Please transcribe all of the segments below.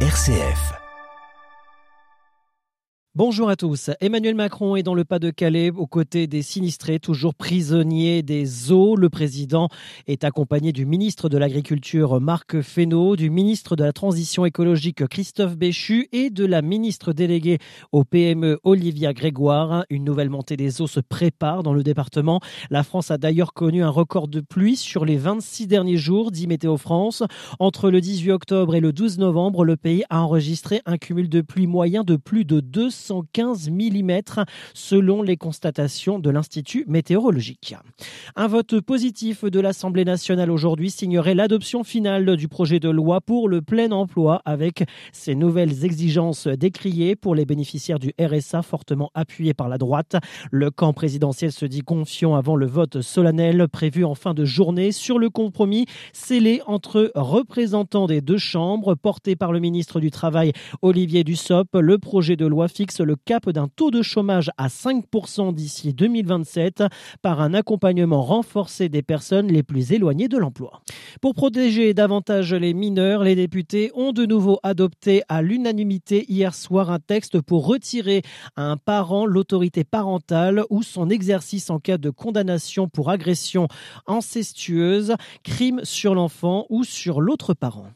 RCF. Bonjour à tous. Emmanuel Macron est dans le Pas-de-Calais aux côtés des sinistrés, toujours prisonniers des eaux. Le président est accompagné du ministre de l'Agriculture Marc Fesneau, du ministre de la Transition écologique Christophe Béchu et de la ministre déléguée au PME Olivia Grégoire. Une nouvelle montée des eaux se prépare dans le département. La France a d'ailleurs connu un record de pluie sur les 26 derniers jours, dit Météo France. Entre le 18 octobre et le 12 novembre, le pays a enregistré un cumul de pluie moyen de plus de 200 115 mm selon les constatations de l'Institut météorologique. Un vote positif de l'Assemblée nationale aujourd'hui signerait l'adoption finale du projet de loi pour le plein emploi avec ces nouvelles exigences décriées pour les bénéficiaires du RSA fortement appuyés par la droite. Le camp présidentiel se dit confiant avant le vote solennel prévu en fin de journée sur le compromis scellé entre représentants des deux chambres porté par le ministre du Travail Olivier Dussopt. Le projet de loi fixe le cap d'un taux de chômage à 5% d'ici 2027 par un accompagnement renforcé des personnes les plus éloignées de l'emploi. Pour protéger davantage les mineurs, les députés ont de nouveau adopté à l'unanimité hier soir un texte pour retirer à un parent l'autorité parentale ou son exercice en cas de condamnation pour agression incestueuse, crime sur l'enfant ou sur l'autre parent.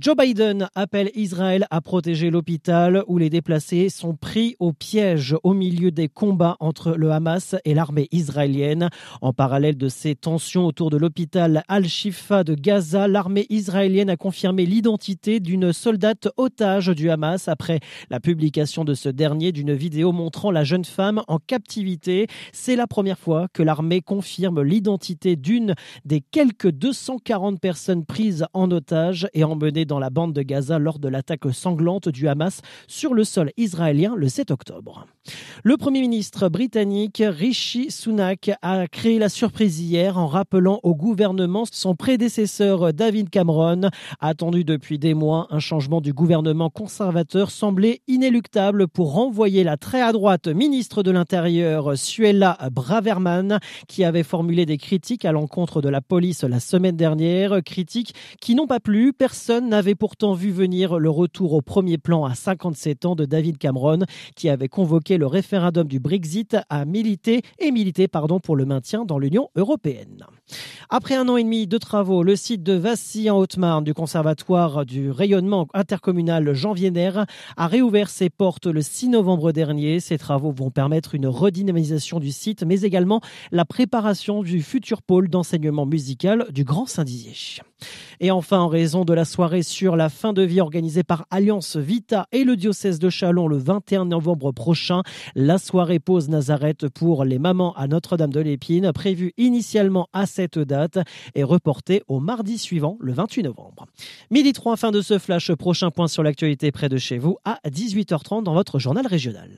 Joe Biden appelle Israël à protéger l'hôpital où les déplacés sont pris au piège au milieu des combats entre le Hamas et l'armée israélienne. En parallèle de ces tensions autour de l'hôpital Al-Shifa de Gaza, l'armée israélienne a confirmé l'identité d'une soldate otage du Hamas après la publication de ce dernier d'une vidéo montrant la jeune femme en captivité. C'est la première fois que l'armée confirme l'identité d'une des quelques 240 personnes prises en otage et emmenées dans la bande de Gaza lors de l'attaque sanglante du Hamas sur le sol israélien le 7 octobre. Le Premier ministre britannique Rishi Sunak a créé la surprise hier en rappelant au gouvernement son prédécesseur David Cameron. Attendu depuis des mois, un changement du gouvernement conservateur semblait inéluctable pour renvoyer la très à droite ministre de l'Intérieur Suella Braverman qui avait formulé des critiques à l'encontre de la police la semaine dernière, critiques qui n'ont pas plu. Personne avait pourtant vu venir le retour au premier plan à 57 ans de David Cameron, qui avait convoqué le référendum du Brexit à militer et militer pardon, pour le maintien dans l'Union européenne. Après un an et demi de travaux, le site de Vassy en Haute-Marne du Conservatoire du rayonnement intercommunal Jean a réouvert ses portes le 6 novembre dernier. Ces travaux vont permettre une redynamisation du site, mais également la préparation du futur pôle d'enseignement musical du Grand Saint-Dizier. Et enfin, en raison de la soirée sur la fin de vie organisée par Alliance Vita et le diocèse de Chalon le 21 novembre prochain, la soirée pause Nazareth pour les mamans à Notre-Dame de l'Épine, prévue initialement à cette date, est reportée au mardi suivant, le 28 novembre. Midi 3, fin de ce flash. Prochain point sur l'actualité près de chez vous à 18h30 dans votre journal régional.